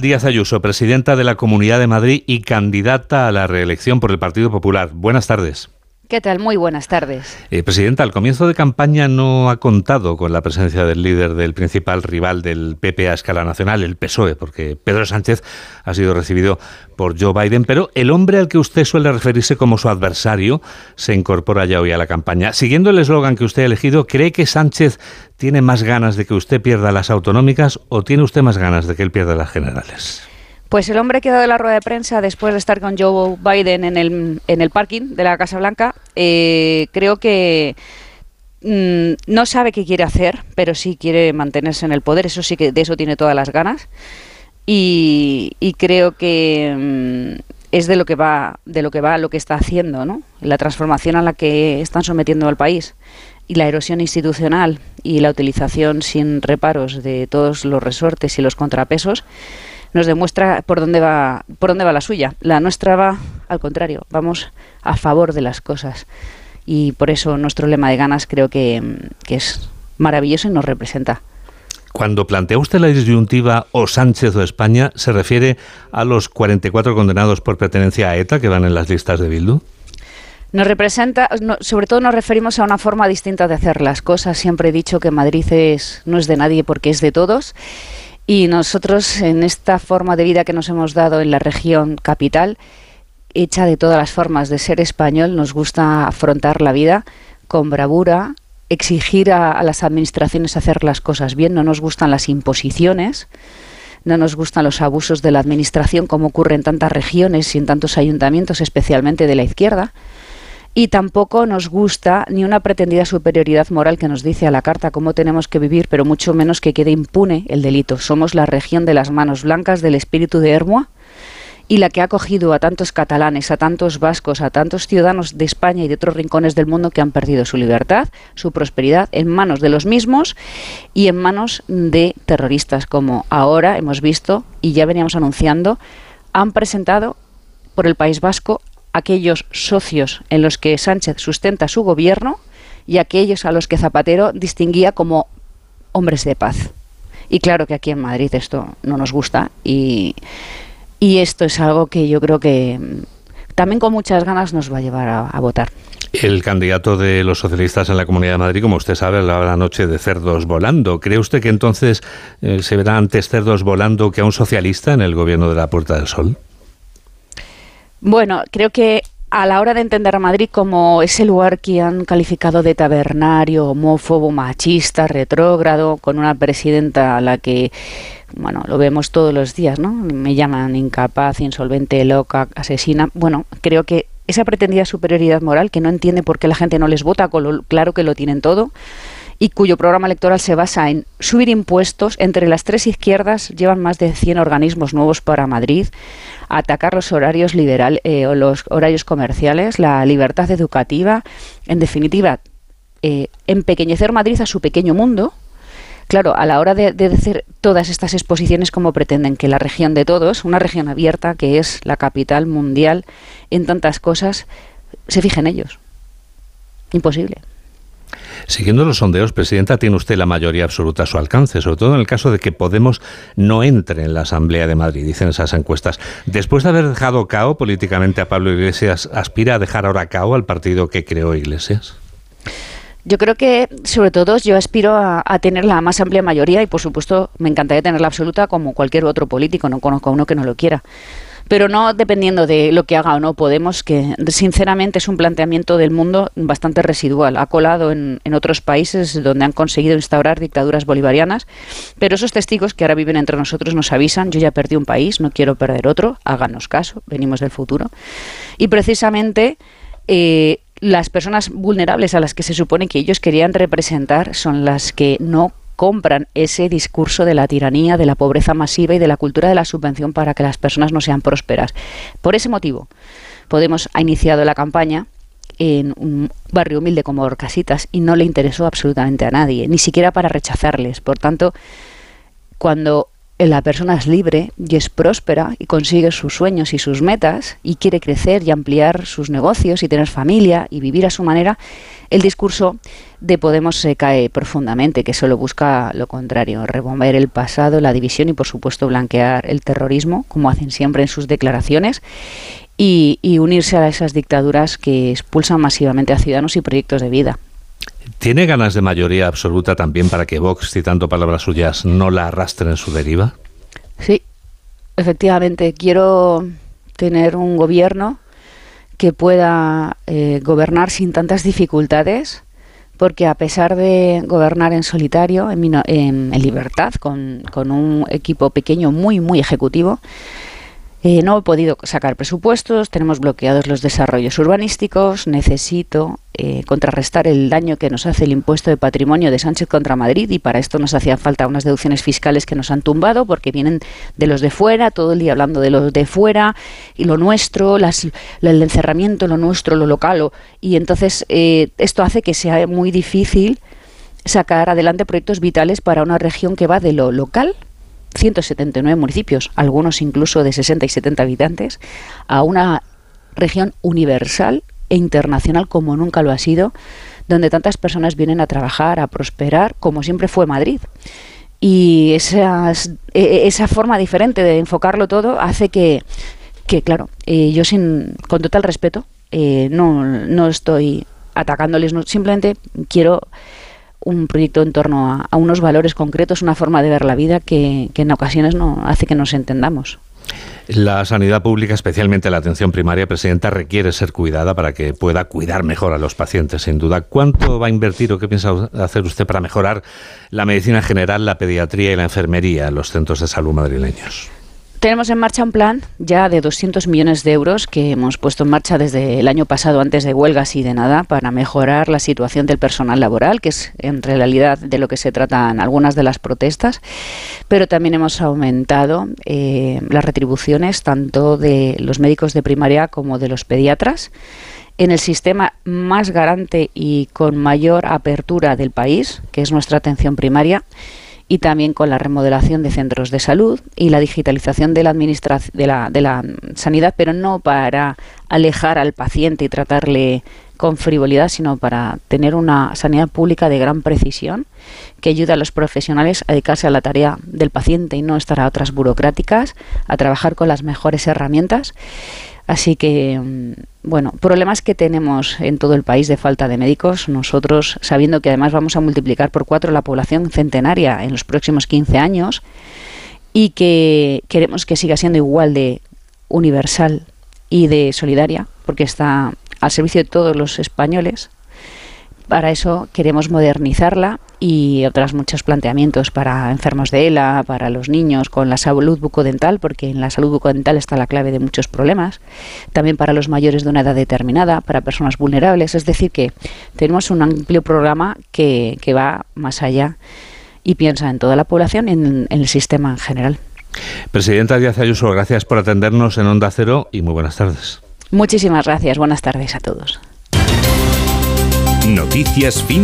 Díaz Ayuso, presidenta de la Comunidad de Madrid y candidata a la reelección por el Partido Popular. Buenas tardes. ¿Qué tal? Muy buenas tardes. Eh, Presidenta, al comienzo de campaña no ha contado con la presencia del líder del principal rival del PP a escala nacional, el PSOE, porque Pedro Sánchez ha sido recibido por Joe Biden, pero el hombre al que usted suele referirse como su adversario se incorpora ya hoy a la campaña. Siguiendo el eslogan que usted ha elegido, ¿cree que Sánchez tiene más ganas de que usted pierda las autonómicas o tiene usted más ganas de que él pierda las generales? Pues el hombre que ha dado la rueda de prensa después de estar con Joe Biden en el, en el parking de la Casa Blanca, eh, creo que mm, no sabe qué quiere hacer, pero sí quiere mantenerse en el poder. Eso sí que de eso tiene todas las ganas. Y, creo que mm, es de lo que va, de lo que va, lo que está haciendo, ¿no? La transformación a la que están sometiendo al país y la erosión institucional y la utilización sin reparos de todos los resortes y los contrapesos nos demuestra por dónde va por dónde va la suya. La nuestra va al contrario, vamos a favor de las cosas. Y por eso nuestro lema de ganas creo que, que es maravilloso y nos representa. Cuando plantea usted la disyuntiva o Sánchez o España, ¿se refiere a los 44 condenados por pertenencia a ETA que van en las listas de Bildu? Nos representa, no, sobre todo nos referimos a una forma distinta de hacer las cosas. Siempre he dicho que Madrid es, no es de nadie porque es de todos y nosotros, en esta forma de vida que nos hemos dado en la región capital, hecha de todas las formas de ser español, nos gusta afrontar la vida con bravura, exigir a, las administraciones hacer las cosas bien, no nos gustan las imposiciones, no nos gustan los abusos de la administración como ocurre en tantas regiones y en tantos ayuntamientos, especialmente de la izquierda y tampoco nos gusta ni una pretendida superioridad moral que nos dice a la carta cómo tenemos que vivir, pero mucho menos que quede impune el delito. Somos la región de las manos blancas del espíritu de Hermoa y la que ha acogido a tantos catalanes, a tantos vascos, a tantos ciudadanos de España y de otros rincones del mundo que han perdido su libertad, su prosperidad en manos de los mismos y en manos de terroristas, como ahora hemos visto y ya veníamos anunciando, han presentado por el País Vasco aquellos socios en los que Sánchez sustenta su gobierno y aquellos a los que Zapatero distinguía como hombres de paz. Y claro que aquí en Madrid esto no nos gusta y, y esto es algo que yo creo que también con muchas ganas nos va a llevar a, votar. El candidato de los socialistas en la Comunidad de Madrid, como usted sabe, hablaba la noche de cerdos volando. ¿Cree usted que entonces eh, se verá antes cerdos volando que a un socialista en el gobierno de la Puerta del Sol? Bueno, creo que a la hora de entender a Madrid como ese lugar que han calificado de tabernario, homófobo, machista, retrógrado, con una presidenta a la que, bueno, lo vemos todos los días, ¿no? Me llaman incapaz, insolvente, loca, asesina. Bueno, creo que esa pretendida superioridad moral que no entiende por qué la gente no les vota, claro que lo tienen todo, y cuyo programa electoral se basa en subir impuestos. Entre las tres izquierdas llevan más de 100 organismos nuevos para Madrid, atacar los horarios liberal eh, o los horarios comerciales, la libertad educativa, en definitiva, eh, empequeñecer Madrid a su pequeño mundo. Claro, a la hora de, de decir todas estas exposiciones, como pretenden que la región de todos, una región abierta que es la capital mundial en tantas cosas, se fijen ellos. Imposible. Siguiendo los sondeos, Presidenta, tiene usted la mayoría absoluta a su alcance, sobre todo en el caso de que Podemos no entre en la Asamblea de Madrid, dicen esas encuestas. Después de haber dejado cao políticamente a Pablo Iglesias, ¿aspira a dejar ahora cao al partido que creó Iglesias? Yo creo que, sobre todo, yo aspiro a, a, tener la más amplia mayoría y, por supuesto, me encantaría tener la absoluta como cualquier otro político. No conozco a uno que no lo quiera pero no dependiendo de lo que haga o no Podemos, que sinceramente es un planteamiento del mundo bastante residual. Ha colado en, en, otros países donde han conseguido instaurar dictaduras bolivarianas, pero esos testigos que ahora viven entre nosotros nos avisan, yo ya perdí un país, no quiero perder otro, háganos caso, venimos del futuro. Y precisamente... Eh, las personas vulnerables a las que se supone que ellos querían representar son las que no compran ese discurso de la tiranía, de la pobreza masiva y de la cultura de la subvención para que las personas no sean prósperas. Por ese motivo, Podemos ha iniciado la campaña en un barrio humilde como Orcasitas y no le interesó absolutamente a nadie, ni siquiera para rechazarles. Por tanto, cuando la persona es libre y es próspera y consigue sus sueños y sus metas y quiere crecer y ampliar sus negocios y tener familia y vivir a su manera, el discurso de Podemos se cae profundamente, que solo busca lo contrario, rebomber el pasado, la división y por supuesto blanquear el terrorismo, como hacen siempre en sus declaraciones, y, y unirse a esas dictaduras que expulsan masivamente a ciudadanos y proyectos de vida. ¿Tiene ganas de mayoría absoluta también para que Vox, citando palabras suyas, no la arrastren en su deriva? Sí, efectivamente. Quiero tener un gobierno que pueda eh, gobernar sin tantas dificultades, porque a pesar de gobernar en solitario, en, en, libertad, con, con un equipo pequeño muy, muy ejecutivo, eh, no he podido sacar presupuestos, tenemos bloqueados los desarrollos urbanísticos, necesito eh, contrarrestar el daño que nos hace el impuesto de patrimonio de Sánchez contra Madrid y para esto nos hacían falta unas deducciones fiscales que nos han tumbado porque vienen de los de fuera, todo el día hablando de los de fuera y lo nuestro, las, el encerramiento, lo nuestro, lo local. y entonces eh, esto hace que sea muy difícil sacar adelante proyectos vitales para una región que va de lo local 179 municipios, algunos incluso de 60 y 70 habitantes, a una región universal e internacional como nunca lo ha sido, donde tantas personas vienen a trabajar, a prosperar, como siempre fue Madrid. Y esas, e, e, esa forma diferente de enfocarlo todo hace que, que claro, eh, yo sin, con total respeto, eh, no, no estoy atacándoles, simplemente quiero un proyecto en torno a, unos valores concretos, una forma de ver la vida que, en ocasiones no hace que nos entendamos. La sanidad pública, especialmente la atención primaria, Presidenta, requiere ser cuidada para que pueda cuidar mejor a los pacientes, sin duda. ¿Cuánto va a invertir o qué piensa hacer usted para mejorar la medicina general, la pediatría y la enfermería en los centros de salud madrileños? Tenemos en marcha un plan ya de 200 millones de euros que hemos puesto en marcha desde el año pasado, antes de huelgas y de nada, para mejorar la situación del personal laboral, que es en realidad de lo que se tratan algunas de las protestas. Pero también hemos aumentado eh, las retribuciones tanto de los médicos de primaria como de los pediatras en el sistema más garante y con mayor apertura del país, que es nuestra atención primaria y también con la remodelación de centros de salud y la digitalización de la, de la, de la sanidad, pero no para alejar al paciente y tratarle con frivolidad, sino para tener una sanidad pública de gran precisión que ayude a los profesionales a dedicarse a la tarea del paciente y no estar a otras burocráticas, a trabajar con las mejores herramientas Así que, mm, bueno, problemas que tenemos en todo el país de falta de médicos, nosotros sabiendo que además vamos a multiplicar por cuatro la población centenaria en los próximos 15 años y que queremos que siga siendo igual de universal y de solidaria, porque está al servicio de todos los españoles, para eso queremos modernizarla y otros muchos planteamientos para enfermos de ELA, para los niños con la salud bucodental, porque en la salud bucodental está la clave de muchos problemas, también para los mayores de una edad determinada, para personas vulnerables, es decir, que tenemos un amplio programa que, va más allá y piensa en toda la población y en, en el sistema en general. Presidenta Díaz Ayuso, gracias por atendernos en Onda Cero y muy buenas tardes. Muchísimas gracias, buenas tardes a todos. Noticias fin